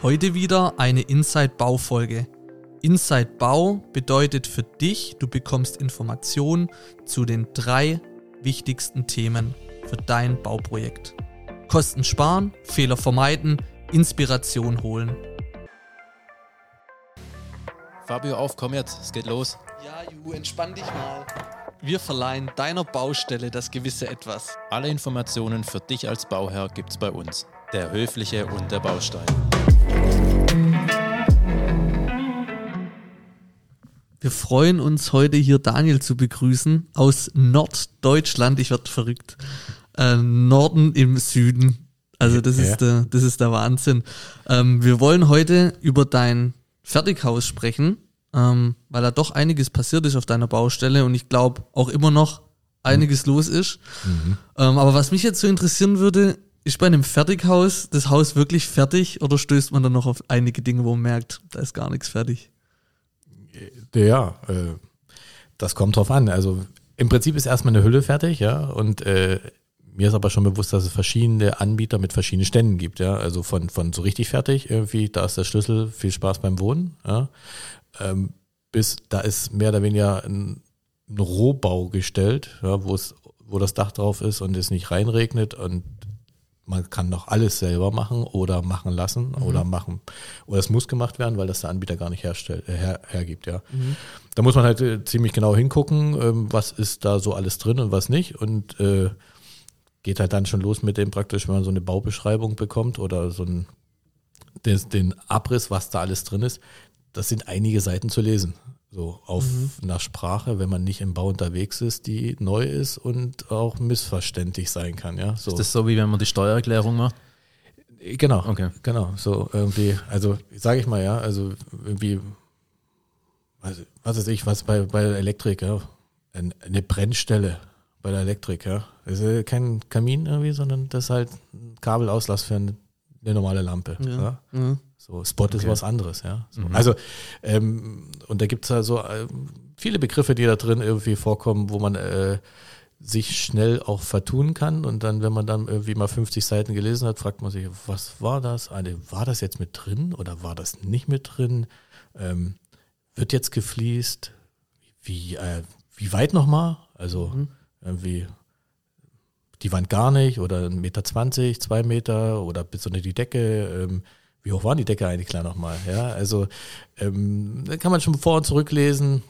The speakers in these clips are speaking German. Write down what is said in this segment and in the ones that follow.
Heute wieder eine Inside Bau Folge. Inside Bau bedeutet für dich, du bekommst Informationen zu den drei wichtigsten Themen für dein Bauprojekt. Kosten sparen, Fehler vermeiden, Inspiration holen. Fabio, auf, komm jetzt, es geht los. Ja, Ju, entspann dich mal. Wir verleihen deiner Baustelle das gewisse Etwas. Alle Informationen für dich als Bauherr gibt's bei uns. Der Höfliche und der Baustein. Wir freuen uns heute hier Daniel zu begrüßen aus Norddeutschland. Ich werde verrückt. Äh, Norden im Süden. Also das Ja. ist der, das ist der Wahnsinn. Ähm, wir wollen heute über dein Fertighaus sprechen, ähm, weil da doch einiges passiert ist auf deiner Baustelle und ich glaube auch immer noch einiges los ist. Ähm, aber was mich jetzt so interessieren würde, ist bei einem Fertighaus das Haus wirklich fertig oder stößt man dann noch auf einige Dinge, wo man merkt, da ist gar nichts fertig? Ja, äh, das kommt drauf an. Also im Prinzip ist erstmal eine Hülle fertig, ja, und äh, mir ist aber schon bewusst, dass es verschiedene Anbieter mit verschiedenen Ständen gibt, ja. Also von, von so richtig fertig, irgendwie, da ist der Schlüssel, viel Spaß beim Wohnen, ja. Ähm, bis da ist mehr oder weniger ein, ein Rohbau gestellt, ja, wo es, wo das Dach drauf ist und es nicht reinregnet und man kann noch alles selber machen oder machen lassen oder machen oder es muss gemacht werden, weil das der Anbieter gar nicht herstellt, äh, her, hergibt, ja. Da muss man halt äh, ziemlich genau hingucken, ähm, was ist da so alles drin und was nicht und äh, geht halt dann schon los mit dem praktisch, wenn man so eine Baubeschreibung bekommt oder so ein, den, den Abriss, was da alles drin ist. Das sind einige Seiten zu lesen. So auf einer Sprache, wenn man nicht im Bau unterwegs ist, die neu ist und auch missverständlich sein kann, ja. So. Ist das so, wie wenn man die Steuererklärung macht? Genau, Okay. genau, so irgendwie, also sage ich mal, ja, also irgendwie, was, was weiß ich, was bei, bei der Elektrik, ja, ein, eine Brennstelle bei der Elektrik, ja, das ist kein Kamin irgendwie, sondern das ist halt ein Kabelauslass für eine, eine normale Lampe, ja. Ja. So, Spot ist Okay. was anderes, ja. So. Mhm. Also, ähm, und da gibt's ja so ähm, viele Begriffe, die da drin irgendwie vorkommen, wo man äh, sich schnell auch vertun kann. Und dann, wenn man dann irgendwie mal 50 Seiten gelesen hat, fragt man sich, was war das? Eine, war das jetzt mit drin oder war das nicht mit drin? Ähm, wird jetzt gefliest? Wie, äh, wie weit nochmal? Also irgendwie die Wand gar nicht oder 1,20 Meter, 20, 2 Meter oder bis unter die Decke. Ähm, wie hoch war die Decke eigentlich klar nochmal? Ja, also ähm, da kann man schon vor und zurücklesen,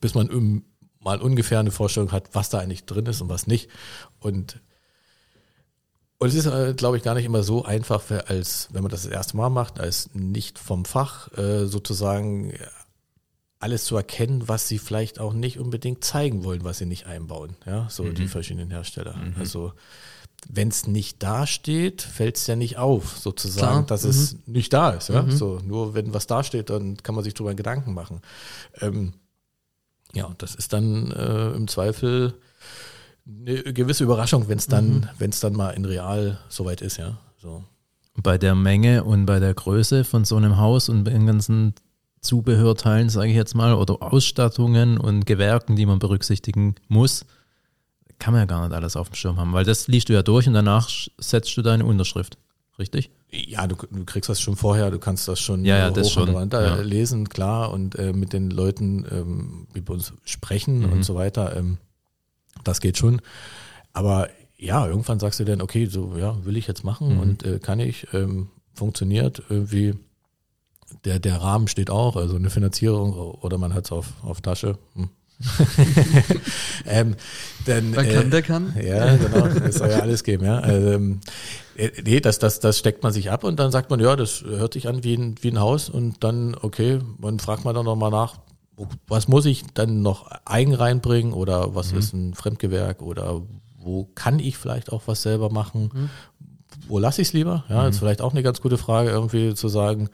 bis man um, mal ungefähr eine Vorstellung hat, was da eigentlich drin ist und was nicht. Und und es ist, äh, glaube ich, gar nicht immer so einfach, als wenn man das das erste Mal macht, als nicht vom Fach äh, sozusagen alles zu erkennen, was sie vielleicht auch nicht unbedingt zeigen wollen, was sie nicht einbauen. Ja, so die verschiedenen Hersteller. Also wenn es nicht dasteht, fällt es ja nicht auf, sozusagen, Klar. dass es nicht da ist. Ja? So, nur wenn was dasteht, dann kann man sich darüber Gedanken machen. Ähm, ja, das ist dann äh, im Zweifel eine gewisse Überraschung, wenn es dann, wenn es dann mal in real soweit ist, ja. So. Bei der Menge und bei der Größe von so einem Haus und bei den ganzen Zubehörteilen, sage ich jetzt mal, oder Ausstattungen und Gewerken, die man berücksichtigen muss, kann man ja gar nicht alles auf dem Schirm haben, weil das liest du ja durch und danach setzt du deine Unterschrift. Richtig? Ja, du, du kriegst das schon vorher, du kannst das schon Ja, ja, äh, das hoch und schon, runter ja. lesen, klar, und äh, mit den Leuten, ähm, bei uns sprechen Mhm. und so weiter, ähm, das geht schon. Aber ja, irgendwann sagst du dann, okay, so, ja, will ich jetzt machen Mhm. und äh, kann ich, ähm, funktioniert irgendwie. Der, der Rahmen steht auch, also eine Finanzierung oder man hat es auf, auf Tasche. Hm. ähm, dann, Wer kann, der kann. ja, genau. Es soll ja alles geben, ja. Ähm, äh, nee, das, das, das steckt man sich ab und dann sagt man, ja, das hört sich an wie ein, wie ein Haus und dann, okay, dann fragt man dann nochmal nach, was muss ich dann noch eigen reinbringen oder was ist ein Fremdgewerk oder wo kann ich vielleicht auch was selber machen? Wo lasse ich es lieber? Ja, ist vielleicht auch eine ganz gute Frage, irgendwie zu sagen,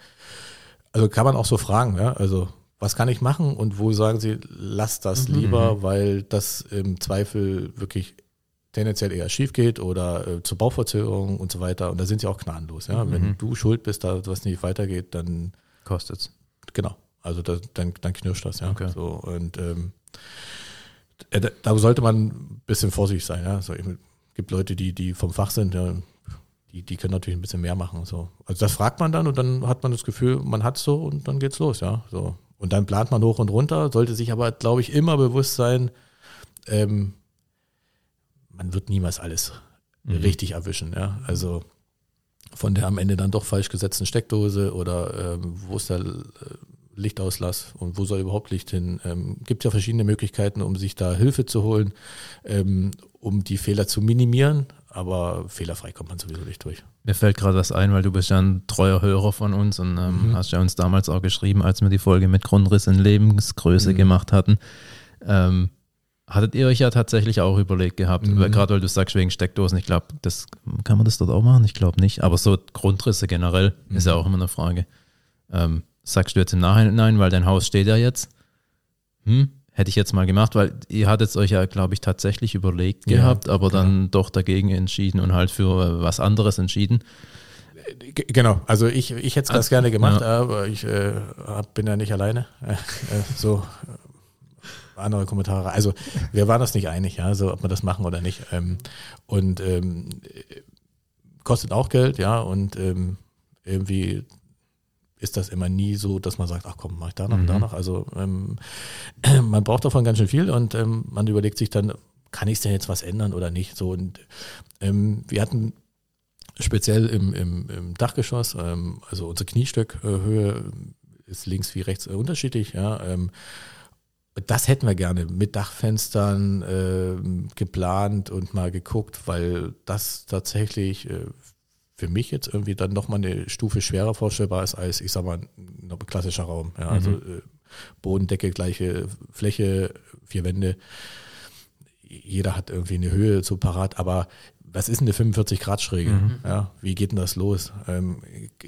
also kann man auch so fragen, ja, also was kann ich machen und wo sagen Sie, lass das lieber, weil das im Zweifel wirklich tendenziell eher schief geht oder äh, zur Bauverzögerung und so weiter. Und da sind sie auch gnadenlos. Ja? Wenn du schuld bist, da was nicht weitergeht, dann Kostet's. genau. Also da, dann, dann knirscht das, ja. Okay. So, und ähm, äh, da, sollte man ein bisschen vorsichtig sein, ja. So, es gibt Leute, die, die vom Fach sind, ja, die, die können natürlich ein bisschen mehr machen. So. Also das fragt man dann und dann hat man das Gefühl, man hat so und dann geht's los, ja. So. Und dann plant man hoch und runter, sollte sich aber, glaube ich, immer bewusst sein, ähm, man wird niemals alles mhm. richtig erwischen, ja. Also von der am Ende dann doch falsch gesetzten Steckdose oder ähm, wo ist der äh, Lichtauslass und wo soll überhaupt Licht hin? Ähm, gibt ja verschiedene Möglichkeiten, um sich da Hilfe zu holen, ähm, um die Fehler zu minimieren, aber fehlerfrei kommt man sowieso nicht durch. Mir fällt gerade was ein, weil du bist ja ein treuer Hörer von uns und ähm, mhm. hast ja uns damals auch geschrieben, als wir die Folge mit Grundriss in Lebensgröße mhm. gemacht hatten. Ähm, hattet ihr euch ja tatsächlich auch überlegt gehabt, mhm. gerade weil du sagst wegen Steckdosen, ich glaube, das kann man das dort auch machen? Ich glaube nicht, aber so Grundrisse generell ist ja mhm. auch immer eine Frage. Ähm, sagst du jetzt im Nachhinein, weil dein Haus steht ja jetzt? Hm, hätte ich jetzt mal gemacht, weil ihr hattet euch ja, glaube ich, tatsächlich überlegt ja, gehabt, aber genau. dann doch dagegen entschieden und halt für was anderes entschieden. Genau, also ich, ich hätte es ganz gerne gemacht, ja. aber ich äh, bin ja nicht alleine. Äh, so andere Kommentare. Also wir waren uns nicht einig, ja, so ob wir das machen oder nicht. Ähm, und ähm, kostet auch Geld, ja, und ähm, irgendwie ist das immer nie so, dass man sagt, ach komm, mach ich da noch, mhm. da noch. Also ähm, man braucht davon ganz schön viel und ähm, man überlegt sich dann, kann ich denn jetzt was ändern oder nicht? So und ähm, wir hatten speziell im, im, im Dachgeschoss, ähm, also unsere Kniestückhöhe ist links wie rechts unterschiedlich, ja. Ähm, das hätten wir gerne mit Dachfenstern äh, geplant und mal geguckt, weil das tatsächlich äh, für mich jetzt irgendwie dann nochmal eine Stufe schwerer vorstellbar ist als, ich sag mal, ein klassischer Raum. Ja, also mhm. äh, Bodendecke, gleiche Fläche, vier Wände. Jeder hat irgendwie eine Höhe so parat, aber was ist denn eine 45 Grad Schräge? Mhm. Ja, wie geht denn das los? Ähm,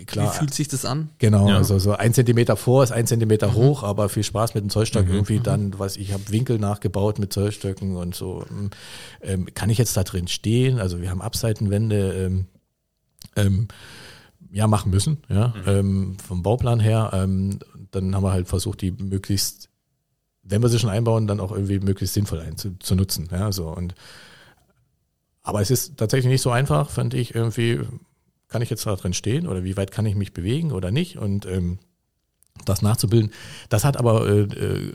klar, wie fühlt sich das an? Genau, ja. also so ein Zentimeter vor ist ein Zentimeter mhm. hoch, aber viel Spaß mit dem Zollstock mhm. irgendwie mhm. dann, was ich habe Winkel nachgebaut mit Zollstöcken und so. Ähm, kann ich jetzt da drin stehen? Also wir haben Abseitenwände. Ähm, ähm, ja, machen müssen, ja, mhm. ähm, vom Bauplan her. Ähm, dann haben wir halt versucht, die möglichst, wenn wir sie schon einbauen, dann auch irgendwie möglichst sinnvoll einzu, zu nutzen, ja, so und aber es ist tatsächlich nicht so einfach, fand ich irgendwie, kann ich jetzt da drin stehen oder wie weit kann ich mich bewegen oder nicht und ähm, das nachzubilden. Das hat aber äh, äh,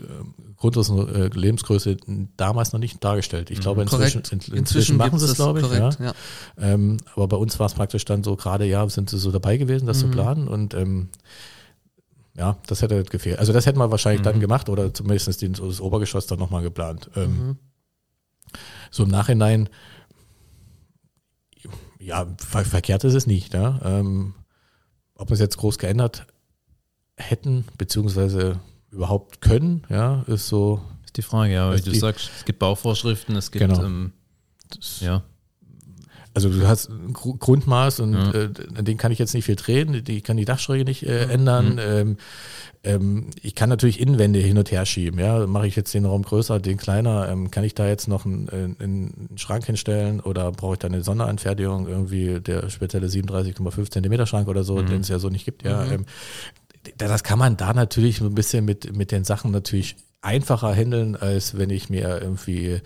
Grundriss äh, Lebensgröße damals noch nicht dargestellt. Ich mhm. glaube, inzwischen, in, inzwischen, inzwischen machen sie es, glaube ich. Korrekt, ja. ja. Ähm, aber bei uns war es praktisch dann so, gerade ja, sind sie so dabei gewesen, das mhm. zu planen und ähm, ja, das hätte gefehlt. Also das hätten wir wahrscheinlich mhm. dann gemacht oder zumindest den, das Obergeschoss dann nochmal geplant. Ähm, mhm. so im Nachhinein, ja, ver verkehrt ist es nicht. Ja? Ähm, ob man es jetzt groß geändert hätten, beziehungsweise überhaupt können, ja, ist so. Ist die Frage, ja, wie du sagst, es gibt Bauvorschriften, es gibt, genau. ähm, ja. Also du hast ein Grundmaß und ja. äh, den kann ich jetzt nicht viel drehen, die kann die Dachschräge nicht äh, ändern. Mhm. Ähm, ähm, ich kann natürlich Innenwände hin und her schieben. Ja, mache ich jetzt den Raum größer, den kleiner, ähm, kann ich da jetzt noch einen, einen, Schrank hinstellen oder brauche ich da eine Sonderanfertigung irgendwie der spezielle 37,5 Zentimeter Schrank oder so, mhm. den es ja so nicht gibt. Ja, mhm. Das kann man da natürlich so ein bisschen mit, mit den Sachen natürlich einfacher handeln, als wenn ich mir irgendwie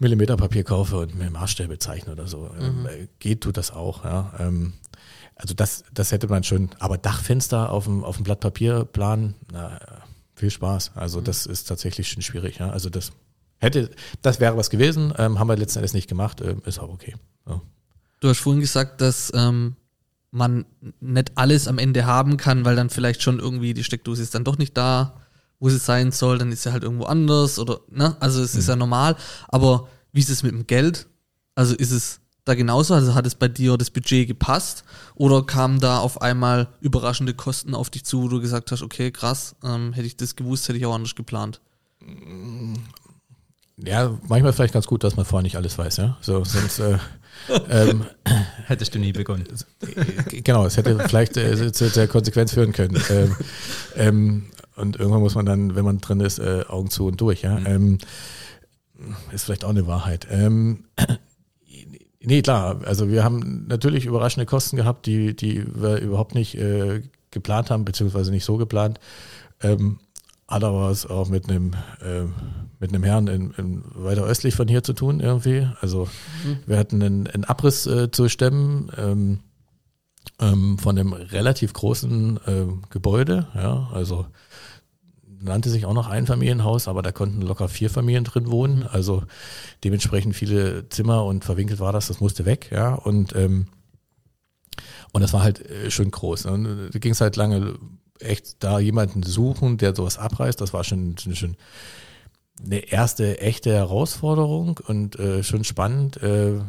Millimeterpapier kaufe und mir Maßstäbe zeichne oder so. Ähm, mhm. Geht tut das auch, ja. Ähm, also das, das hätte man schon, aber Dachfenster auf dem, auf dem Blatt Papier planen, na, viel Spaß. Also mhm. das ist tatsächlich schon schwierig, ja. Also das hätte, das wäre was gewesen, ähm, haben wir letzten Endes nicht gemacht, ähm, ist auch okay. Ja. Du hast vorhin gesagt, dass ähm, man nicht alles am Ende haben kann, weil dann vielleicht schon irgendwie die Steckdose ist dann doch nicht da, wo sie sein soll, dann ist sie halt irgendwo anders oder, ne? Also es mhm. ist ja normal. Aber wie ist es mit dem Geld? Also ist es da genauso? Also hat es bei dir das Budget gepasst oder kamen da auf einmal überraschende Kosten auf dich zu, wo du gesagt hast, okay, krass, ähm, hätte ich das gewusst, hätte ich auch anders geplant? Ja, manchmal vielleicht ganz gut, dass man vorher nicht alles weiß, ja. So, sonst äh, ähm, Hättest du nie begonnen. Genau, es hätte vielleicht äh, zu der Konsequenz führen können. Ähm, ähm, und irgendwann muss man dann, wenn man drin ist, äh, Augen zu und durch. Ja? Mhm. Ähm, ist vielleicht auch eine Wahrheit. Ähm, nee, klar, also wir haben natürlich überraschende Kosten gehabt, die, die wir überhaupt nicht äh, geplant haben, beziehungsweise nicht so geplant. Ähm, was auch mit einem äh, mit einem Herrn in, in weiter östlich von hier zu tun irgendwie. Also mhm. wir hatten einen, einen Abriss äh, zu stemmen ähm, ähm, von einem relativ großen äh, Gebäude. Ja, also nannte sich auch noch Einfamilienhaus, aber da konnten locker vier Familien drin wohnen. Mhm. Also dementsprechend viele Zimmer und verwinkelt war das, das musste weg. Ja, und ähm, und das war halt äh, schön groß. Ne? Und da ging es halt lange echt da jemanden suchen, der sowas abreißt. Das war schon, schon eine erste echte Herausforderung und äh, schon spannend, äh,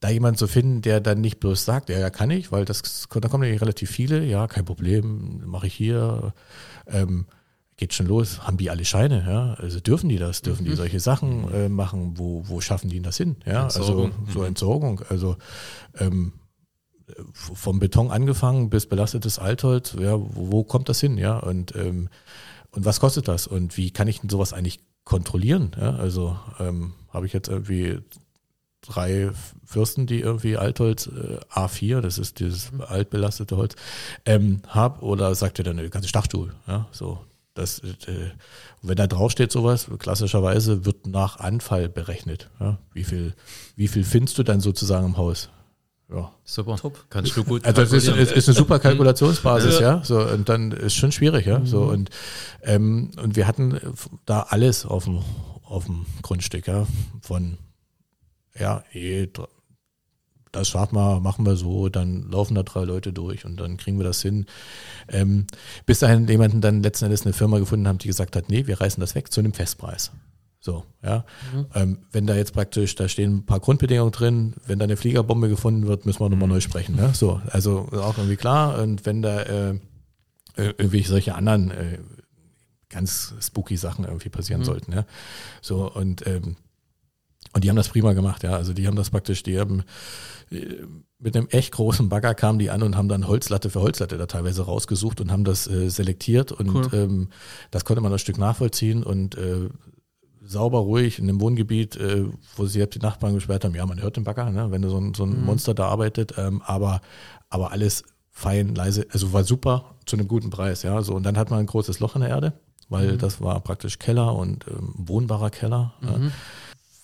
da jemanden zu finden, der dann nicht bloß sagt, ja, ja, kann ich, weil das, da kommen ja relativ viele, ja, kein Problem, mache ich hier, ähm, geht schon los, haben die alle Scheine, ja, also dürfen die das, dürfen mhm. die solche Sachen äh, machen, wo, wo schaffen die das hin, ja, also Entsorgung. also so mhm. Entsorgung, also ähm, vom Beton angefangen bis belastetes Altholz, ja, wo, wo kommt das hin, ja, und ähm, und was kostet das und wie kann ich denn sowas eigentlich kontrollieren? Ja, also ähm, habe ich jetzt irgendwie drei Fürsten, die irgendwie Altholz äh, A4, das ist dieses mhm. altbelastete Holz, ähm, habe oder sagt ihr dann eine ganze Stachstuhl? Ja, so das, äh, wenn da draufsteht sowas, klassischerweise wird nach Anfall berechnet. Ja? Wie viel, wie viel findest du dann sozusagen im Haus? Ja. Super. Top. Kannst du gut. Also das ist, ist, ist eine super Kalkulationsbasis, ja. ja. So, und dann ist schon schwierig, ja. So, mhm. und, ähm, und wir hatten da alles auf dem, auf dem Grundstück, ja. Von ja, eh, das schaffen wir, machen wir so, dann laufen da drei Leute durch und dann kriegen wir das hin. Ähm, bis dahin jemanden dann letzten Endes eine Firma gefunden haben, die gesagt hat, nee, wir reißen das weg zu einem Festpreis. So, ja. Mhm. Ähm, wenn da jetzt praktisch, da stehen ein paar Grundbedingungen drin, wenn da eine Fliegerbombe gefunden wird, müssen wir nochmal mhm. neu sprechen. Ne? So, also auch irgendwie klar. Und wenn da äh, irgendwie solche anderen äh, ganz spooky Sachen irgendwie passieren mhm. sollten, ja. So, und ähm, und die haben das prima gemacht, ja. Also die haben das praktisch, die haben äh, mit einem echt großen Bagger kamen die an und haben dann Holzlatte für Holzlatte da teilweise rausgesucht und haben das äh, selektiert und cool. ähm, das konnte man ein Stück nachvollziehen und äh, sauber, ruhig in einem Wohngebiet, äh, wo sie selbst die Nachbarn gesperrt haben. Ja, man hört den Bagger, ne, wenn so ein, so ein mhm. Monster da arbeitet, ähm, aber, aber alles fein, leise, also war super zu einem guten Preis, ja. So, und dann hat man ein großes Loch in der Erde, weil mhm. das war praktisch Keller und ähm, wohnbarer Keller. Mhm. Ja.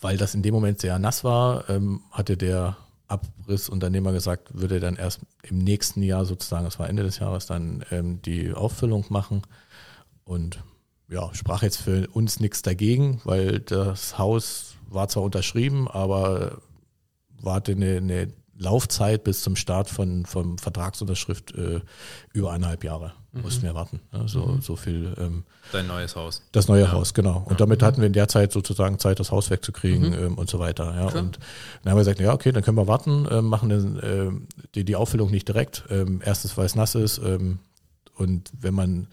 Weil das in dem Moment sehr nass war, ähm, hatte der Abrissunternehmer gesagt, würde dann erst im nächsten Jahr sozusagen, das war Ende des Jahres, dann ähm, die Auffüllung machen. Und ja, sprach jetzt für uns nichts dagegen, weil das Haus war zwar unterschrieben, aber warte eine, eine Laufzeit bis zum Start von, von Vertragsunterschrift äh, über eineinhalb Jahre mhm. mussten wir warten. Ne? So, mhm. so viel. Ähm, Dein neues Haus. Das neue ja. Haus, genau. Und ja. damit hatten wir in der Zeit sozusagen Zeit, das Haus wegzukriegen mhm. ähm, und so weiter. Ja. Und dann haben wir gesagt, ja, okay, dann können wir warten, äh, machen den, äh, die, die Auffüllung nicht direkt. Ähm, erstens, weil es nass ist. Ähm, und wenn man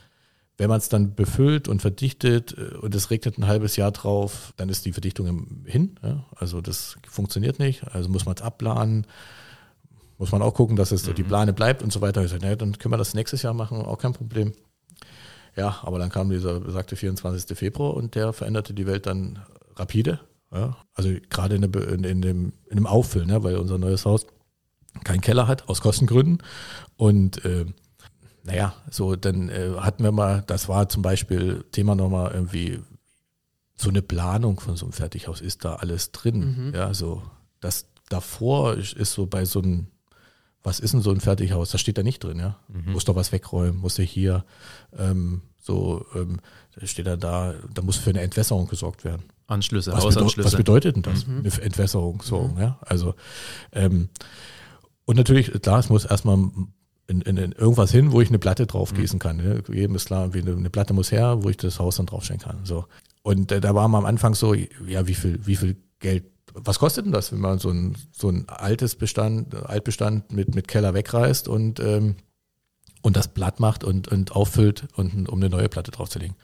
wenn man es dann befüllt und verdichtet äh, und es regnet ein halbes Jahr drauf, dann ist die Verdichtung hin. Ja? Also das funktioniert nicht. Also muss man es abplanen. Muss man auch gucken, dass es mhm. die Plane bleibt und so weiter. Ich sage, naja, dann können wir das nächstes Jahr machen, auch kein Problem. Ja, aber dann kam dieser besagte 24. Februar und der veränderte die Welt dann rapide. Ja? Also gerade in, in, in, dem, in dem Auffüllen, ja? weil unser neues Haus keinen Keller hat, aus Kostengründen. Und äh, naja, so dann äh, hatten wir mal, das war zum Beispiel Thema nochmal irgendwie so eine Planung von so einem Fertighaus, ist da alles drin? Mhm. Ja, so das davor ist, ist so bei so einem, was ist denn so ein Fertighaus? Das steht da nicht drin, ja. Mhm. Muss doch was wegräumen, muss ich hier ähm, so, ähm, da steht da da, da muss für eine Entwässerung gesorgt werden. Anschlüsse, was Hausanschlüsse. Was bedeutet denn das? Mhm. Eine Entwässerung, so, mhm. ja. Also ähm, und natürlich, klar, es muss erstmal in, in, in irgendwas hin, wo ich eine Platte drauf gießen kann. Ne? Jedem ist klar, eine, eine Platte muss her, wo ich das Haus dann draufstellen kann. So. Und äh, da war man am Anfang so, ja, wie viel, wie viel Geld, was kostet denn das, wenn man so ein, so ein altes Bestand, Altbestand mit, mit Keller wegreißt und, ähm, und das Blatt macht und, und auffüllt, und, um eine neue Platte draufzulegen.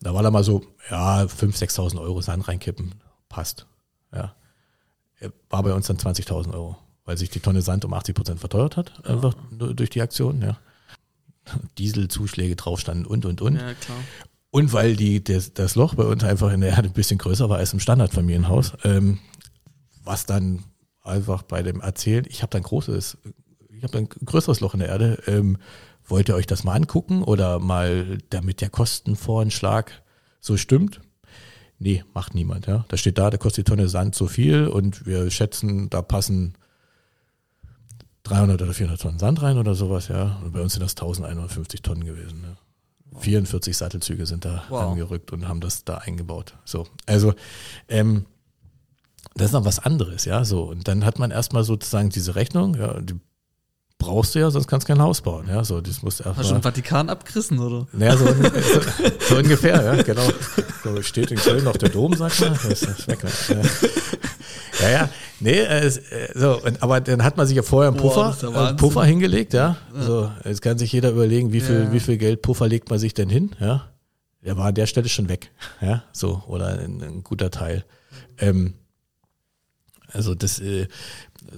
Da war da mal so, ja, 5.000, 6.000 Euro Sand reinkippen, passt. Ja. War bei uns dann 20.000 Euro weil sich die Tonne Sand um 80 Prozent verteuert hat, ja. einfach durch die Aktion, ja. Dieselzuschläge drauf standen und, und, und. Ja, klar. Und weil die, das, das Loch bei uns einfach in der Erde ein bisschen größer war als im Standardfamilienhaus, ähm, was dann einfach bei dem Erzählen, ich habe dann großes, ich habe ein größeres Loch in der Erde, ähm, wollt ihr euch das mal angucken oder mal, damit der Kostenvoranschlag so stimmt? Nee, macht niemand. Ja. Da steht da, da kostet die Tonne Sand so viel und wir schätzen, da passen 300 oder 400 Tonnen Sand rein oder sowas. Ja. Und bei uns sind das 1150 Tonnen gewesen. Ja. 44 Sattelzüge sind da Wow. angerückt und haben das da eingebaut. So, also ähm, das ist noch was anderes, ja. So und dann hat man erstmal sozusagen diese Rechnung. Ja, die brauchst du ja, sonst kannst du kein Haus bauen. Ja, so das muss Hast du den Vatikan abgerissen, oder? Naja, so, so, so ungefähr, ja, genau. So steht in Köln auf der Dom, sagt man. Das ist weg, ne? Ja, ja, nee, äh, äh, so, und, aber dann hat man sich ja vorher einen Boah, Puffer, ist ja äh. Puffer hingelegt, ja. So, jetzt kann sich jeder überlegen, wie viel, Ja. wie viel Geld Puffer legt man sich denn hin, ja. Der war an der Stelle schon weg, ja, so, oder ein, ein guter Teil. Ähm, also das, äh,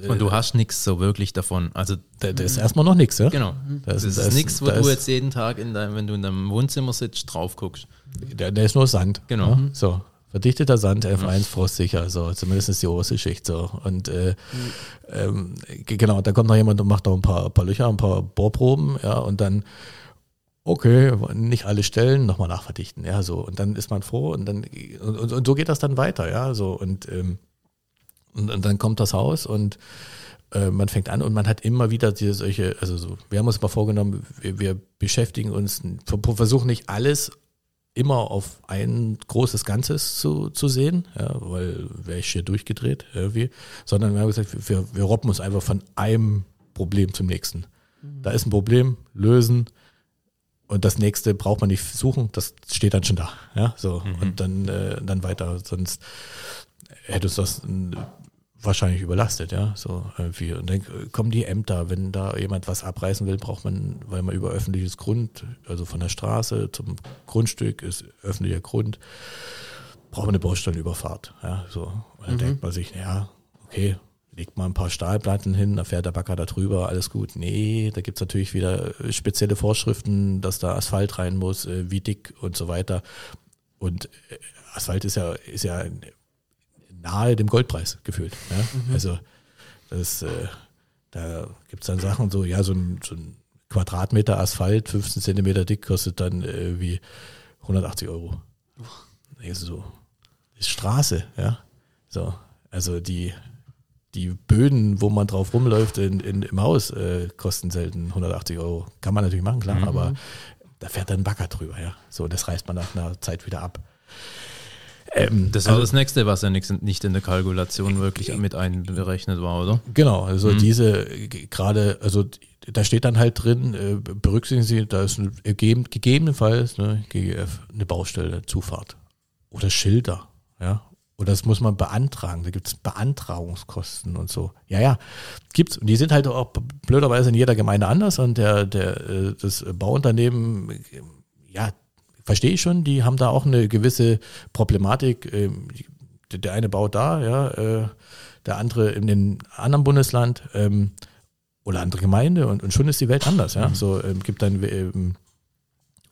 Und du hast nichts so wirklich davon. Also da, da ist erstmal noch nichts, ja. genau. Das, Das- ist das- nichts, wo da du ist- jetzt jeden Tag in deinem, wenn du in deinem Wohnzimmer sitzt, drauf guckst. Der, der ist nur Sand. Genau. Ja? So. Verdichteter Sand, F1 frostsicher, so, zumindest die oberste Schicht, so. Und, äh, ähm, ge- genau, da kommt noch jemand und macht noch ein paar, paar Löcher, ein paar Bohrproben, ja, und dann, okay, nicht alle Stellen, nochmal nachverdichten, ja, so. Und dann ist man froh und dann, und, und, und so geht das dann weiter, ja, so. Und, ähm, und, und dann kommt das Haus und äh, man fängt an und man hat immer wieder diese solche, also so, wir haben uns mal vorgenommen, wir, wir beschäftigen uns, versuchen nicht alles immer auf ein großes Ganzes zu, zu sehen, ja, weil wäre ich hier durchgedreht irgendwie, sondern wir haben gesagt, wir, wir robben uns einfach von einem Problem zum nächsten. Da ist ein Problem, lösen und das nächste braucht man nicht suchen, das steht dann schon da, ja, so. Und dann äh, dann weiter, sonst hätte uns das äh, wahrscheinlich überlastet, ja, so irgendwie. Und dann kommen die Ämter, wenn da jemand was abreißen will, braucht man, weil man über öffentliches Grund, also von der Straße zum Grundstück ist öffentlicher Grund, braucht man eine Baustellenüberfahrt, ja, so. Und dann denkt man sich, ja, okay, legt mal ein paar Stahlplatten hin, da fährt der Bagger da drüber, alles gut. Nee, da gibt's natürlich wieder äh, spezielle Vorschriften, dass da Asphalt rein muss, äh, wie dick und so weiter. Und äh, Asphalt ist ja, ist ja nahe dem Goldpreis gefühlt. Ja? Also das, äh, da gibt's dann Sachen so, ja, so ein, so ein Quadratmeter Asphalt, 15 Zentimeter dick, kostet dann äh, wie 180 Euro. Also so, ist Straße, ja. So, also die, die Böden, wo man drauf rumläuft in, in, im Haus, äh, kosten selten 180 Euro. Kann man natürlich machen, klar, aber da fährt dann ein Bagger drüber, ja. So, das reißt man nach einer Zeit wieder ab. Ähm, Das war das nächste, was ja nicht in der Kalkulation wirklich mit einberechnet war, oder? Genau, also diese äh, g- gerade, also da steht dann halt drin, äh, berücksichtigen Sie, da ist ein, gegeben, gegebenenfalls ne, GGF eine Baustelle, Zufahrt oder Schilder, ja. Oder das muss man beantragen, da gibt es Beantragungskosten und so. Ja, ja, gibt's. Und die sind halt auch blöderweise in jeder Gemeinde anders und der, der, äh, das Bauunternehmen, ja, verstehe ich schon, die haben da auch eine gewisse Problematik. ähm, die- Der eine baut da, ja, äh, der andere in dem anderen Bundesland ähm, oder andere Gemeinde und, und schon ist die Welt anders, ja. So ähm, gibt dann ähm,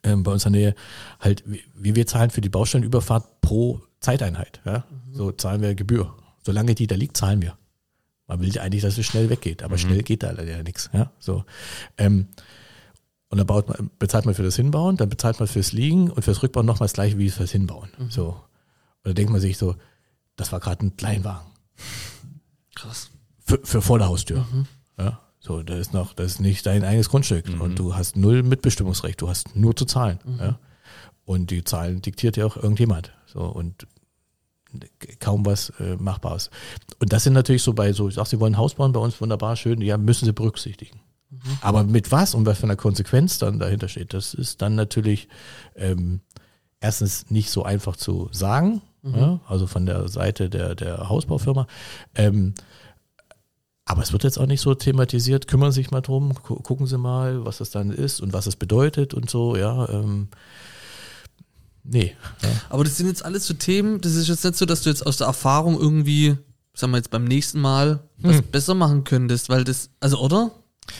ähm, bei uns in der Nähe halt, wie, wir zahlen für die Baustellenüberfahrt pro Zeiteinheit, ja. So zahlen wir Gebühr. Solange die da liegt, zahlen wir. Man will ja eigentlich, dass es schnell weggeht, aber schnell geht da leider nichts, ja. So. Ähm, und dann baut man, bezahlt man für das Hinbauen, dann bezahlt man fürs Liegen und fürs Rückbauen nochmal das gleiche wie fürs Hinbauen. So. Und da denkt man sich so, das war gerade ein Kleinwagen. Krass. Für, für vor der Haustür. Ja. So, da ist noch, das ist nicht dein eigenes Grundstück. Und du hast null Mitbestimmungsrecht, du hast nur zu zahlen. Ja. Und die Zahlen diktiert ja auch irgendjemand. So, und kaum was äh, Machbares. Und das sind natürlich so bei so, ich sag, sie wollen ein Haus bauen bei uns, wunderbar, schön, ja, müssen sie berücksichtigen. Aber mit was und was für einer Konsequenz dann dahinter steht, das ist dann natürlich ähm, erstens nicht so einfach zu sagen, ja, also von der Seite der, der Hausbaufirma. Ähm, aber es wird jetzt auch nicht so thematisiert, kümmern Sie sich mal drum, gu gucken Sie mal, was das dann ist und was es bedeutet und so, ja. Ähm, nee. Ja. Aber das sind jetzt alles so Themen, das ist jetzt nicht so, dass du jetzt aus der Erfahrung irgendwie, sagen wir jetzt beim nächsten Mal, was besser machen könntest, weil das, also oder?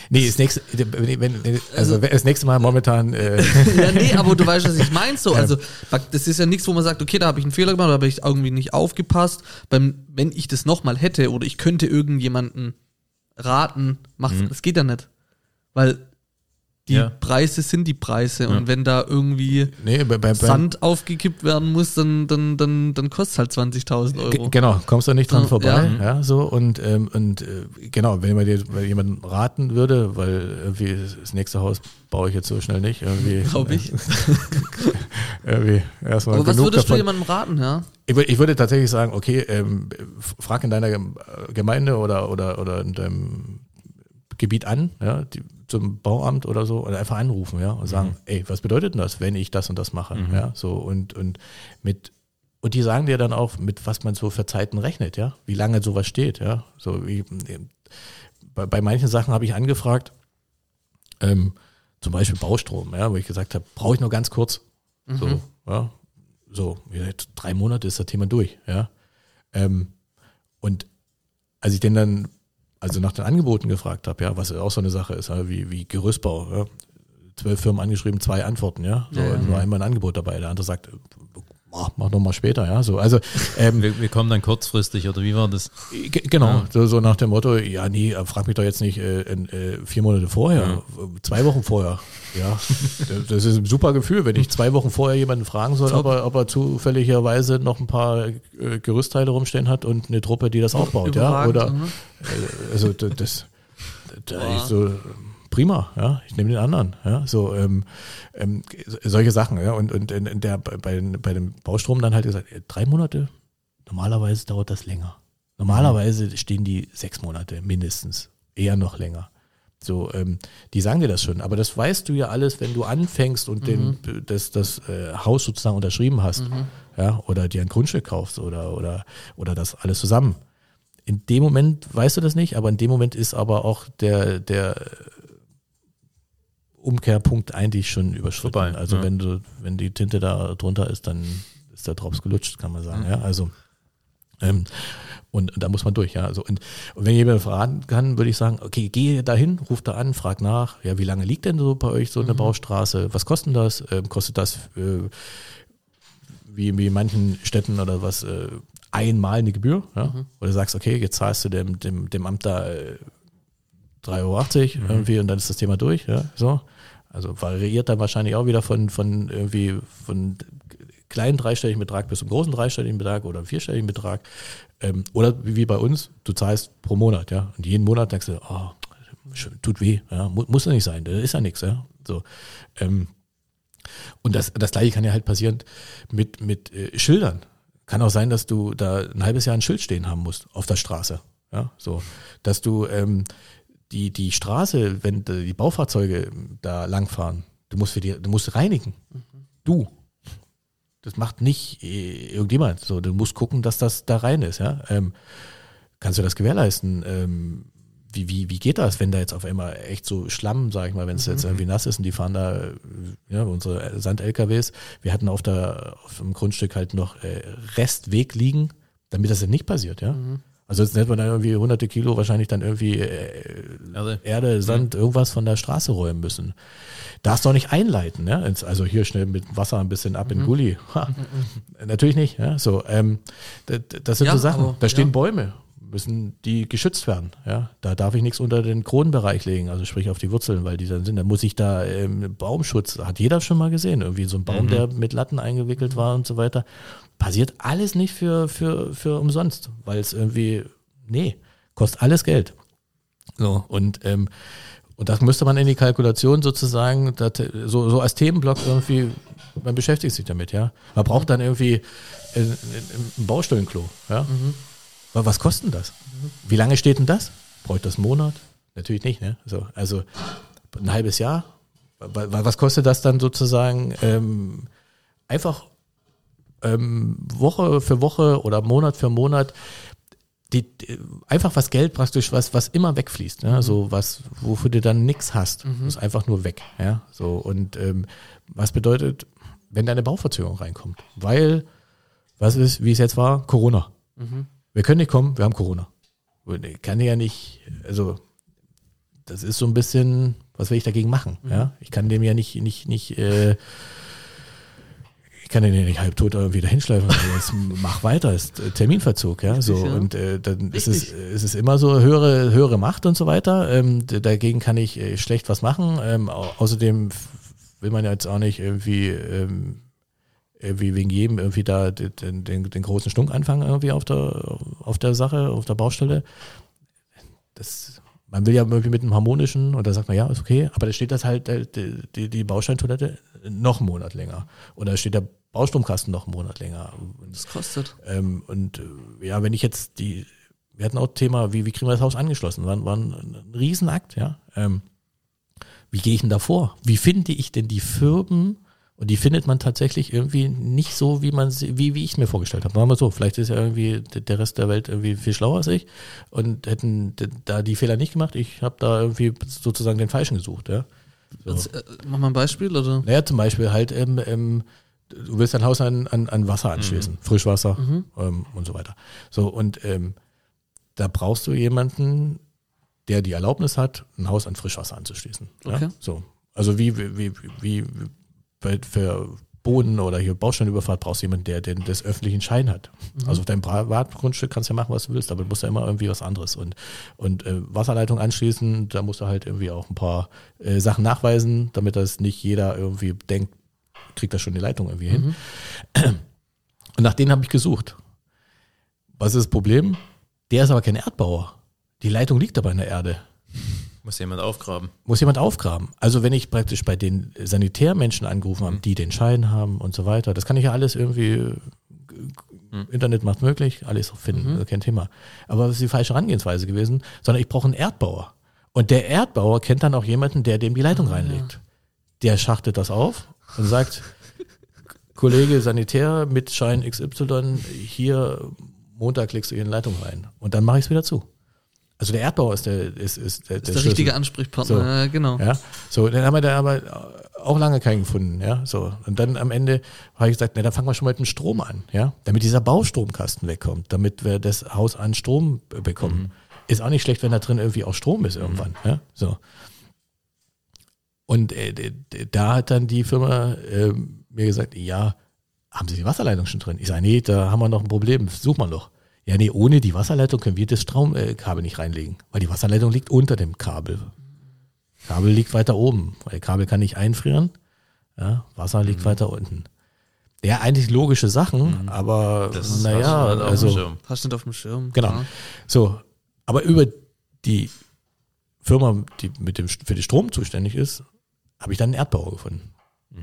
Nee, das nächste, wenn, wenn, also das nächste Mal momentan, äh, ja, nee, aber du weißt, was ich meine so. Also, das ist ja nichts, wo man sagt, okay, da habe ich einen Fehler gemacht, da habe ich irgendwie nicht aufgepasst. Beim, wenn ich das nochmal hätte oder ich könnte irgendjemanden raten, mach, das geht ja nicht. Weil die Ja. Preise sind die Preise. Ja. Und wenn da irgendwie Nee, bei, bei, Sand aufgekippt werden muss, dann, dann, dann, dann kostet es halt 20.000 Ge- Euro. Genau, kommst du nicht dran vorbei. ja. Ja, so und, ähm, und äh, genau, wenn man dir wenn jemandem raten würde, weil irgendwie das nächste Haus baue ich jetzt so schnell nicht. Glaube ich. irgendwie erstmal Aber was würdest du davon. jemandem raten, ja? Ich, ich würde tatsächlich sagen, okay, ähm, frag in deiner äh, Gemeinde oder, oder, oder in deinem Gebiet an, ja, die, zum Bauamt oder so, und einfach anrufen, ja, und sagen, ey, was bedeutet denn das, wenn ich das und das mache, Mhm. ja, so, und, und mit, und die sagen dir dann auch, mit was man so für Zeiten rechnet, ja, wie lange sowas steht, ja, so wie, bei, bei manchen Sachen habe ich angefragt, ähm, zum Beispiel Baustrom, ja, wo ich gesagt habe, brauche ich nur ganz kurz, Mhm. so, ja, so, drei Monate ist das Thema durch, ja. Ähm, und als ich den dann, also nach den Angeboten gefragt habe, ja, was auch so eine Sache ist, wie, wie Gerüstbau, ja, zwölf Firmen angeschrieben, zwei Antworten, ja, so, Ja, ja. nur einmal ein Angebot dabei, der andere sagt, mach, noch mal später, ja, so, also, ähm, Wir, wir kommen dann kurzfristig, oder wie war das? Ge- Genau, Ja. so, so nach dem Motto, ja, nee, äh, frag mich doch jetzt nicht äh, in, äh, vier Monate vorher, äh, zwei Wochen vorher. Ja, das- das ist ein super Gefühl, wenn ich zwei Wochen vorher jemanden fragen soll, ob er, ob er zufälligerweise noch ein paar äh, Gerüstteile rumstehen hat und eine Truppe, die das aufbaut, ja, oder äh, also da- das, da Boah. ich so prima, ja, ich nehme den anderen, ja, so ähm, ähm, solche Sachen, ja, und und in, in der bei, bei dem Baustrom dann halt gesagt, äh, drei Monate, normalerweise dauert das länger. Normalerweise stehen die sechs Monate mindestens, eher noch länger. So, ähm, die sagen dir das schon, aber das weißt du ja alles, wenn du anfängst und den, das, das äh, Haus sozusagen unterschrieben hast, ja, oder dir ein Grundstück kaufst oder, oder, oder das alles zusammen. In dem Moment weißt du das nicht, aber in dem Moment ist aber auch der, der Umkehrpunkt eigentlich schon überschritten. Vorbei, also ja. wenn du, wenn die Tinte da drunter ist, dann ist der Drops gelutscht, kann man sagen. Ja, also ähm, und da muss man durch, ja. Also, und, und wenn jemand fragen kann, würde ich sagen, okay, geh dahin, ruf da an, frag nach, ja, wie lange liegt denn so bei euch so eine Baustraße? Was kostet das? Ähm, kostet das äh, wie, wie in manchen Städten oder was, äh, einmal eine Gebühr? Ja? Oder sagst, okay, jetzt zahlst du dem, dem, dem Amt da äh, 3,80 Euro irgendwie und dann ist das Thema durch, ja, so. Also variiert dann wahrscheinlich auch wieder von, von irgendwie von kleinen dreistelligen Betrag bis zum großen dreistelligen Betrag oder vierstelligen Betrag. Ähm, oder wie bei uns, du zahlst pro Monat, ja. Und jeden Monat denkst du, oh, tut weh, ja, mu muss ja nicht sein, das ist ja nichts, ja. So. Ähm, und das, das gleiche kann ja halt passieren mit, mit äh, Schildern. Kann auch sein, dass du da ein halbes Jahr ein Schild stehen haben musst auf der Straße. Ja, so. Dass du ähm, die, die Straße, wenn die Baufahrzeuge da langfahren, du musst für die, du musst reinigen. Du. Das macht nicht äh, irgendjemand. So, du musst gucken, dass das da rein ist, ja. Ähm, kannst du das gewährleisten? Ähm, wie, wie, wie geht das, wenn da jetzt auf einmal echt so Schlamm, sag ich mal, wenn es jetzt irgendwie nass ist und die fahren da, äh, ja, unsere Sand-LKWs, wir hatten auf der, auf dem Grundstück halt noch äh, Restweg liegen, damit das nicht passiert, ja. Also jetzt nennt man dann irgendwie hunderte Kilo wahrscheinlich dann irgendwie äh, Erde. Erde, Sand, irgendwas von der Straße räumen müssen. Darfst du auch nicht einleiten? Ins- Also hier schnell mit Wasser ein bisschen ab in den Gully. Ha. Natürlich nicht, ja. So, ähm, das, das sind Ja, so Sachen. aber- da stehen ja. Bäume, müssen die geschützt werden, ja. Da darf ich nichts unter den Kronenbereich legen, also sprich auf die Wurzeln, weil die dann sind. Da muss ich da ähm, Baumschutz, hat jeder schon mal gesehen, irgendwie so ein Baum, der mit Latten eingewickelt war und so weiter. Passiert alles nicht für, für, für umsonst, weil es irgendwie, nee, kostet alles Geld. So, und, ähm, und das müsste man in die Kalkulation sozusagen, das, so, so als Themenblock irgendwie, man beschäftigt sich damit, ja. Man braucht dann irgendwie ein, ein Baustellenklo, ja. Aber was kostet denn das? Wie lange steht denn das? Braucht das einen Monat? Natürlich nicht, ne? So, also ein halbes Jahr. Wa- wa- Was kostet das dann sozusagen ähm, einfach ähm, Woche für Woche oder Monat für Monat die, die, einfach was Geld praktisch, was, was immer wegfließt, ja, so was, wofür du dann nichts hast, ist einfach nur weg, ja, so und ähm, was bedeutet, wenn da eine Bauverzögerung reinkommt, weil, was ist, wie es jetzt war, Corona, wir können nicht kommen, wir haben Corona, ich kann ja nicht, also das ist so ein bisschen, was will ich dagegen machen, ja, ich kann dem ja nicht, nicht, nicht, äh, ich kann den ja nicht halbtot irgendwie dahin schleifen. Also mach weiter, ist äh, Terminverzug, ja. So ja. und äh, dann ist es, Richtig. ist es immer so höhere, höhere Macht und so weiter. Ähm, dagegen kann ich äh, schlecht was machen. Ähm, au außerdem will man ja jetzt auch nicht irgendwie ähm, irgendwie wegen jedem irgendwie da den, den, den großen Stunk anfangen irgendwie auf der auf der Sache, auf der Baustelle. Das man will ja irgendwie mit einem harmonischen und da sagt man, ja, ist okay, aber da steht das halt, äh, die, die, die Bausteintoilette noch einen Monat länger. Oder da steht der Baustromkasten noch einen Monat länger. Und, Das kostet. ähm, und äh, ja, wenn ich jetzt die, wir hatten auch Thema, wie, wie kriegen wir das Haus angeschlossen? War, war ein, ein Riesenakt, ja. Ähm, wie gehe ich denn da vor? Wie finde ich denn die Firmen? Und die findet man tatsächlich irgendwie nicht so, wie man wie, wie ich es mir vorgestellt habe. Machen wir so, vielleicht ist ja irgendwie der Rest der Welt irgendwie viel schlauer als ich und hätten da die Fehler nicht gemacht. Ich habe da irgendwie sozusagen den Falschen gesucht, ja. So. Jetzt, äh, mach mal ein Beispiel, oder? Naja, zum Beispiel halt, ähm, ähm, du willst dein Haus an, an, an Wasser anschließen, Frischwasser Mhm. ähm, und so weiter. So, und ähm, da brauchst du jemanden, der die Erlaubnis hat, ein Haus an Frischwasser anzuschließen. Okay. Ja? So. Also wie, wie, wie, wie bei, für Boden oder hier Bausteinüberfahrt brauchst du jemanden, der den das öffentlichen Schein hat. Mhm. Also auf deinem Privatgrundstück kannst du ja machen, was du willst, aber du musst ja immer irgendwie was anderes. Und, und äh, Wasserleitung anschließen, da musst du halt irgendwie auch ein paar äh, Sachen nachweisen, damit das nicht jeder irgendwie denkt, kriegt das schon die Leitung irgendwie hin. Mhm. Und nach denen habe ich gesucht. Was ist das Problem? Der ist aber kein Erdbauer. Die Leitung liegt aber in der Erde. Muss jemand aufgraben. Muss jemand aufgraben. Also wenn ich praktisch bei den Sanitärmenschen angerufen habe, die den Schein haben und so weiter, das kann ich ja alles irgendwie, äh, Internet macht möglich, alles finden, also kein Thema. Aber das ist die falsche Herangehensweise gewesen, sondern ich brauche einen Erdbauer. Und der Erdbauer kennt dann auch jemanden, der dem die Leitung reinlegt. Der schachtet das auf und sagt, Kollege Sanitär mit Schein XY, hier Montag legst du hier eine Leitung rein. Und dann mache ich es wieder zu. Also der Erdbauer ist der, ist, ist der, ist der richtige Ansprechpartner, So. ja, genau. ja, so, dann haben wir da aber auch lange keinen gefunden, ja, so. Und dann am Ende habe ich gesagt, na, dann fangen wir schon mal mit dem Strom an, ja, damit dieser Baustromkasten wegkommt, damit wir das Haus an Strom bekommen. Ist auch nicht schlecht, wenn da drin irgendwie auch Strom ist irgendwann, ja, so. Und äh, da hat dann die Firma äh, mir gesagt, ja, haben Sie die Wasserleitung schon drin? Ich sage, nee, da haben wir noch ein Problem, such mal noch. Ja, nee, ohne die Wasserleitung können wir das Stromkabel nicht reinlegen, weil die Wasserleitung liegt unter dem Kabel. Kabel liegt weiter oben, weil Kabel kann nicht einfrieren. Ja, Wasser liegt weiter unten. Ja, eigentlich logische Sachen, aber Das naja, dem also Schirm. Hast du nicht auf dem Schirm. Genau. Ja. so. Aber über die Firma, die mit dem für den Strom zuständig ist, habe ich dann einen Erdbauer gefunden.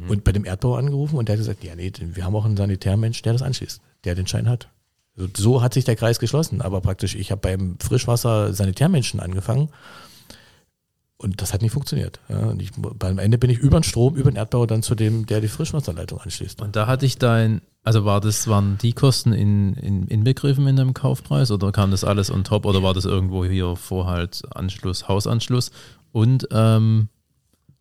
Und bei dem Erdbauer angerufen und der hat gesagt, ja, nee, wir haben auch einen Sanitärmensch, der das anschließt, der den Schein hat. So, hat sich der Kreis geschlossen. Aber praktisch, ich habe beim Frischwasser Sanitärmenschen angefangen und das hat nicht funktioniert. Ja, und ich, beim Ende bin ich über den Strom, über den Erdbauer dann zu dem, der die Frischwasserleitung anschließt. Und da hatte ich dein, also war das, waren die Kosten in, in, inbegriffen in deinem Kaufpreis oder kam das alles on top oder war das irgendwo hier Vorhalt, Anschluss, Hausanschluss? Und ähm,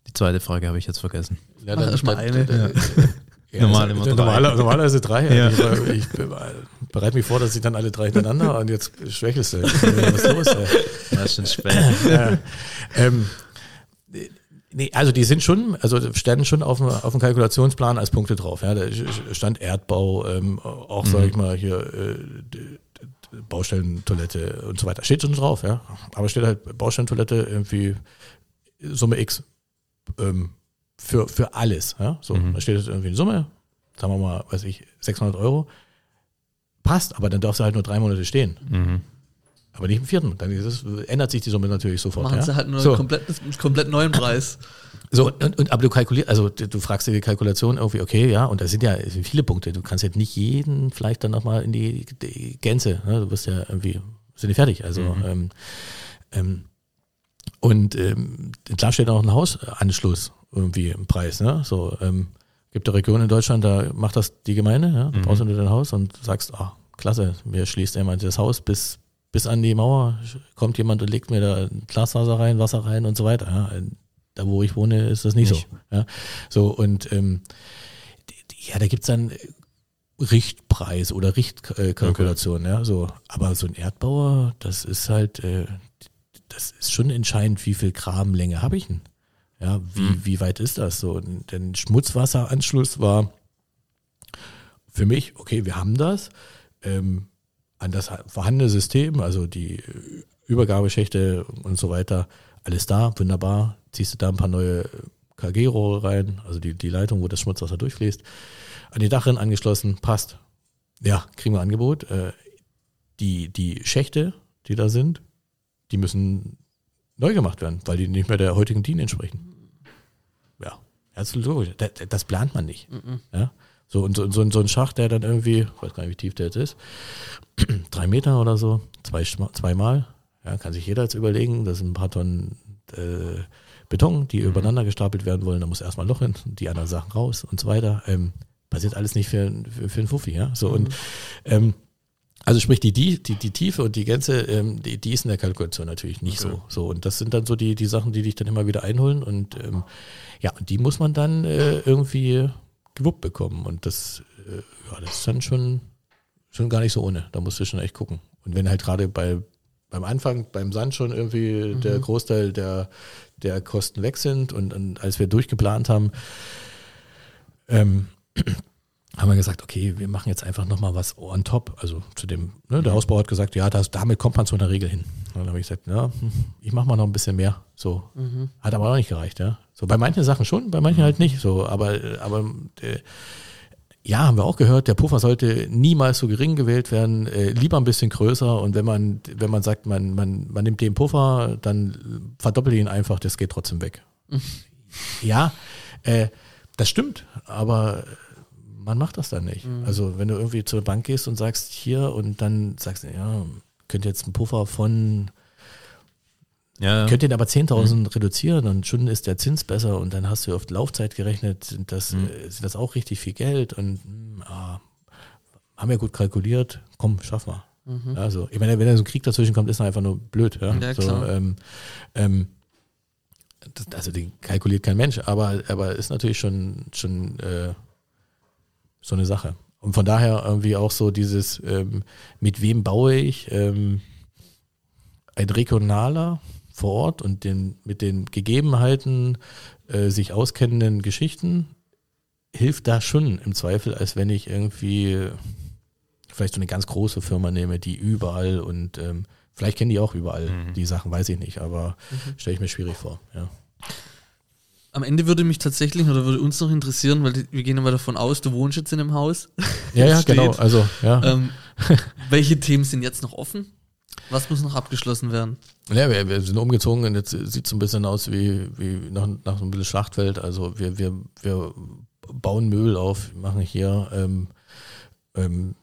die zweite Frage habe ich jetzt vergessen. Ja, Mach erst mal eine. Ja, Normal also, immer drei. Normaler, normalerweise drei. Ja. Ich, ich bereite mich vor, dass ich dann alle drei hintereinander und jetzt schwächelst du. Was los? Ey? Ist schon spät. ja. ähm, nee, also die sind schon, also standen schon auf dem, auf dem Kalkulationsplan als Punkte drauf. Ja, da stand Erdbau, ähm, auch sage ich mal hier äh, Baustellentoilette und so weiter. Steht schon drauf, ja. Aber steht halt Baustellentoilette irgendwie Summe X ähm, für, für alles. Ja? So, Mhm. da steht jetzt irgendwie eine Summe, sagen wir mal, weiß ich, 600 Euro. Passt, aber dann darfst du halt nur drei Monate stehen. Mhm. Aber nicht im vierten. Dann ist es, ändert sich die Summe natürlich sofort. Machen ja? sie halt nur so. einen komplett, einen komplett neuen Preis. So, und, und, aber du kalkulierst, also du fragst dir die Kalkulation irgendwie, okay, ja, und da sind ja viele Punkte. Du kannst jetzt nicht jeden vielleicht dann nochmal in die, die Gänze, ne? du wirst ja irgendwie, sind nicht fertig. Also, Mhm. ähm, ähm, und ähm, klar steht auch ein Hausanschluss irgendwie im Preis. Ne? So, ähm, gibt ja Regionen in Deutschland, da macht das die Gemeinde, ja? da Mhm. brauchst du nur dein Haus und sagst, ah, klasse, mir schließt jemand das Haus bis, bis an die Mauer, kommt jemand und legt mir da Glasfaser rein, Wasser rein und so weiter. Ja? Da, wo ich wohne, ist das nicht, Nicht. so. Ja? So, und ähm, ja, da gibt's dann Richtpreis oder Richtkalkulation, ja, so. Aber so ein Erdbauer, das ist halt, äh, das ist schon entscheidend, wie viel Grabenlänge habe ich denn? Ja, wie, Mhm. wie weit ist das so? Denn Schmutzwasseranschluss war für mich, okay, wir haben das, ähm, an das vorhandene System, also die Übergabeschächte und so weiter, alles da, wunderbar, ziehst du da ein paar neue KG-Rohre rein, also die, die Leitung, wo das Schmutzwasser durchfließt, an die Dachrinne angeschlossen, passt. Ja, kriegen wir Angebot. Äh, die, die Schächte, die da sind, die müssen neu gemacht werden, weil die nicht mehr der heutigen DIN entsprechen. Das ist logisch. Das, das plant man nicht. Mhm. Ja? So, und so, so, so ein Schacht, der dann irgendwie, ich weiß gar nicht, wie tief der jetzt ist, drei Meter oder so, zwei, zweimal, ja, kann sich jeder jetzt überlegen, das sind ein paar Tonnen äh, Beton, die mhm. übereinander gestapelt werden wollen, da muss erstmal Loch hin, die anderen Sachen raus und so weiter. Ähm, passiert alles nicht für, für, für einen Fuffi, ja. So mhm. und ähm, also sprich, die, die, die, die Tiefe und die Gänze, ähm, die, die ist in der Kalkulation natürlich nicht okay. so. So, und das sind dann so die, die Sachen, die dich dann immer wieder einholen. Und ähm, ja, die muss man dann äh, irgendwie gewuppt bekommen. Und das, äh, ja, das ist dann schon, schon gar nicht so ohne. Da musst du schon echt gucken. Und wenn halt gerade bei beim Anfang, beim Sand schon irgendwie mhm. der Großteil der, der Kosten weg sind und, und als wir durchgeplant haben, ähm, haben wir gesagt, okay, wir machen jetzt einfach nochmal was on top. Also zu dem, ne, der Hausbau hat gesagt, ja, das, damit kommt man zu einer Regel hin. Und dann habe ich gesagt, ja, ich mache mal noch ein bisschen mehr. So. Mhm. Hat aber auch nicht gereicht, ja. So bei manchen Sachen schon, bei manchen halt nicht. So, aber, aber äh, ja, haben wir auch gehört, der Puffer sollte niemals so gering gewählt werden, äh, lieber ein bisschen größer. Und wenn man, wenn man sagt, man, man, man nimmt den Puffer, dann verdoppelt ihn einfach, das geht trotzdem weg. Mhm. Ja, äh, das stimmt, aber man macht das dann nicht. Mhm. Also wenn du irgendwie zur Bank gehst und sagst hier und dann sagst, ja, könnt jetzt einen Puffer von ja. Könnt ihr aber 10.000 mhm. reduzieren und schon ist der Zins besser und dann hast du auf Laufzeit gerechnet, sind das, mhm. Äh, sind das auch richtig viel Geld und hm, ah, haben wir gut kalkuliert, komm, schaff mal. Mhm. Also, ich meine, wenn da so ein Krieg dazwischen kommt, ist er einfach nur blöd. Ja, ja so, ähm, ähm, das, also den kalkuliert kein Mensch, aber, aber ist natürlich schon, schon äh, so eine Sache. Und von daher irgendwie auch so dieses, ähm, mit wem baue ich? Ähm, ein regionaler vor Ort und den, mit den Gegebenheiten äh, sich auskennenden Geschichten hilft da schon im Zweifel, als wenn ich irgendwie vielleicht so eine ganz große Firma nehme, die überall und ähm, vielleicht kennen die auch überall mhm. die Sachen, weiß ich nicht, aber mhm. stelle ich mir schwierig vor, ja. Am Ende würde mich tatsächlich oder würde uns noch interessieren, weil wir gehen immer davon aus, du wohnst jetzt in einem Haus. Ja, ja, genau. Also, ja. Ähm, welche Themen sind jetzt noch offen? Was muss noch abgeschlossen werden? Ja, wir, wir sind umgezogen und jetzt sieht es ein bisschen aus wie, wie nach, nach so einem bisschen Schlachtfeld. Also wir, wir, wir bauen Möbel auf, machen hier, ähm, ähm,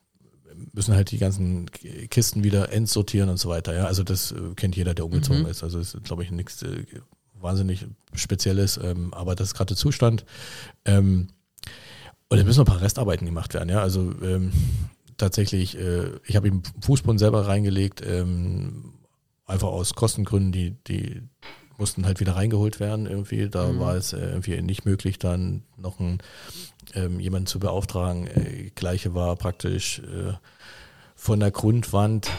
müssen halt die ganzen Kisten wieder entsortieren und so weiter. Ja, also das äh, kennt jeder, der umgezogen mhm. ist. Also ist, glaube ich, nichts äh, wahnsinnig Spezielles, ähm, aber das ist gerade der Zustand. Ähm, und da müssen noch ein paar Restarbeiten gemacht werden. Ja, also ähm, tatsächlich, äh, ich habe ihm Fußboden selber reingelegt, ähm, einfach aus Kostengründen, die, die mussten halt wieder reingeholt werden irgendwie. Da mhm. war es äh, irgendwie nicht möglich, dann noch einen, ähm, jemanden zu beauftragen. Äh, Gleiche war praktisch äh, von der Grundwand,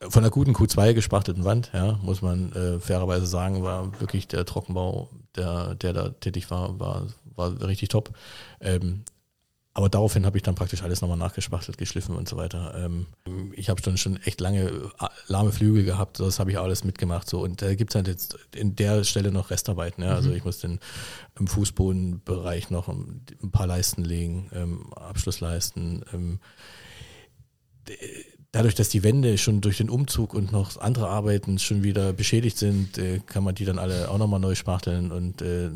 von der guten Q2 gespachtelten Wand, ja, muss man äh, fairerweise sagen, war wirklich der Trockenbau, der, der da tätig war, war, war richtig top. Ähm, aber daraufhin habe ich dann praktisch alles nochmal nachgespachtelt, geschliffen und so weiter. Ähm, ich habe schon, schon echt lange äh, lahme Flügel gehabt, das habe ich alles mitgemacht. So. Und da gibt es halt jetzt in der Stelle noch Restarbeiten. Ja? Also mhm. ich muss den im Fußbodenbereich noch ein, paar Leisten legen, ähm, Abschlussleisten. Ähm, dadurch, dass die Wände schon durch den Umzug und noch andere Arbeiten schon wieder beschädigt sind, äh, kann man die dann alle auch nochmal neu spachteln und äh,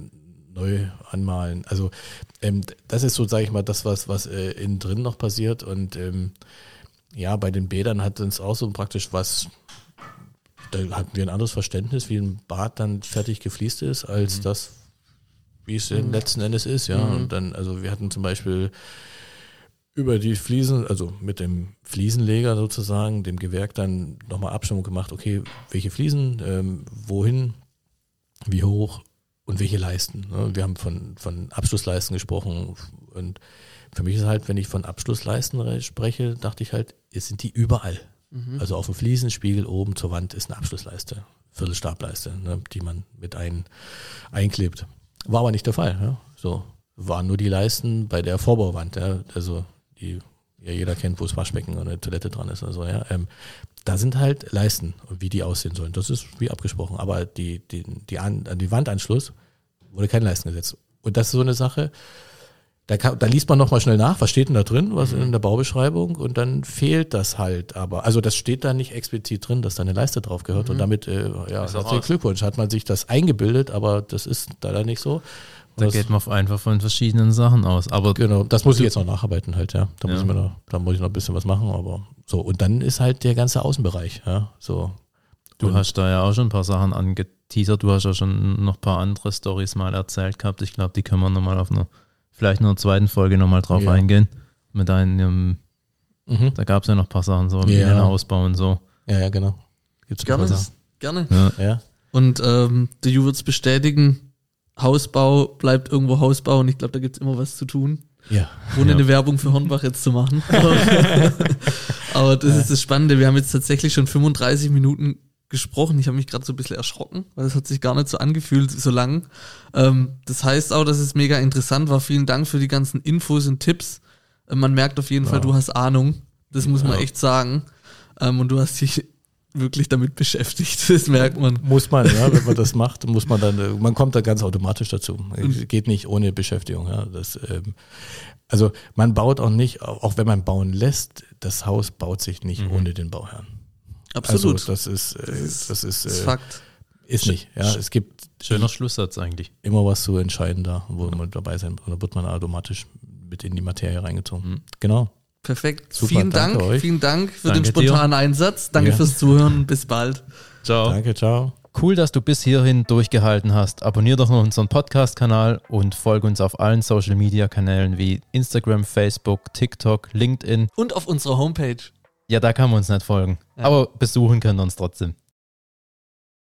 neu anmalen. Also ähm, das ist so, sage ich mal, das, was, was äh, innen drin noch passiert. Und ähm, ja, bei den Bädern hat uns auch so praktisch was, da hatten wir ein anderes Verständnis, wie ein Bad dann fertig gefliest ist, als mhm. das, wie es mhm. letzten Endes ist, ja. Mhm. Und dann, also wir hatten zum Beispiel über die Fliesen, also mit dem Fliesenleger sozusagen, dem Gewerk dann nochmal Abstimmung gemacht, okay, welche Fliesen, ähm, wohin, wie hoch und welche Leisten. Ne? Wir haben von, von Abschlussleisten gesprochen und für mich ist halt, wenn ich von Abschlussleisten spreche, dachte ich halt, es sind die überall. Mhm. Also auf dem Fliesenspiegel oben zur Wand ist eine Abschlussleiste, Viertelstableiste, ne, die man mit ein, einklebt. War aber nicht der Fall. Ja? So waren nur die Leisten bei der Vorbauwand. Ja? Also die ja jeder kennt, wo das Waschbecken oder eine Toilette dran ist oder so, ja. Ähm, da sind halt Leisten wie die aussehen sollen. Das ist wie abgesprochen. Aber die, die, die, an, die Wandanschluss wurde keine Leisten gesetzt. Und das ist so eine Sache, da, kann, da liest man nochmal schnell nach, was steht denn da drin, was in der Baubeschreibung und dann fehlt das halt aber. Also das steht da nicht explizit drin, dass da eine Leiste drauf gehört und damit, äh, ja, herzlichen. Glückwunsch, hat man sich das eingebildet, aber das ist leider nicht so. Da Das- geht man einfach von verschiedenen Sachen aus. Aber Genau, das muss ich jetzt noch nacharbeiten halt, ja. Da muss Ja. ich mir noch, da muss ich noch ein bisschen was machen, aber so. Und dann ist halt der ganze Außenbereich, ja, so. du Und- hast da ja auch schon ein paar Sachen angeteasert. Du hast ja schon noch ein paar andere Stories mal erzählt gehabt. Ich glaube, die können wir nochmal auf einer, vielleicht in einer zweiten Folge nochmal drauf Ja. eingehen. Mit einem, Mhm. da gab es ja noch ein paar Sachen, so Ja. Ausbau und so. Ja, ja, genau. Gibt's Gerne, gerne. Ja. Ja. Und ähm, wird es bestätigen, Hausbau bleibt irgendwo Hausbau und ich glaube, da gibt es immer was zu tun. Ja. Ohne Ja. eine Werbung für Hornbach jetzt zu machen. Aber das ist das Spannende. Wir haben jetzt tatsächlich schon 35 Minuten gesprochen. Ich habe mich gerade so ein bisschen erschrocken, weil es hat sich gar nicht so angefühlt, so lang. Ähm, das heißt auch, dass es mega interessant war. Vielen Dank für die ganzen Infos und Tipps. Äh, man merkt auf jeden Fall, du hast Ahnung. Das muss man echt sagen. Ähm, und du hast dich wirklich damit beschäftigt. Das merkt man. Muss man, ja, wenn man das macht, muss man dann, äh, man kommt da ganz automatisch dazu. Geht nicht ohne Beschäftigung, ja. Das, ähm, also man baut auch nicht, auch wenn man bauen lässt, das Haus baut sich nicht ohne den Bauherrn. Absolut. Also das ist, äh, das ist, das ist äh, Fakt. ist nicht. Ja, es gibt Schöner Schlusssatz eigentlich. immer was zu entscheiden da, wo man dabei sein, und da wird man automatisch mit in die Materie reingezogen. Genau. Perfekt. Super, vielen Dank. euch. Vielen Dank für Danke den spontanen Einsatz. Danke Ja. fürs Zuhören. Bis bald. Ciao. Danke, ciao. Cool, dass du bis hierhin durchgehalten hast. Abonnier doch noch unseren Podcast-Kanal und folge uns auf allen Social-Media-Kanälen wie Instagram, Facebook, TikTok, LinkedIn. Und auf unserer Homepage. Ja, da kann man uns nicht folgen. Ja. Aber besuchen können wir uns trotzdem.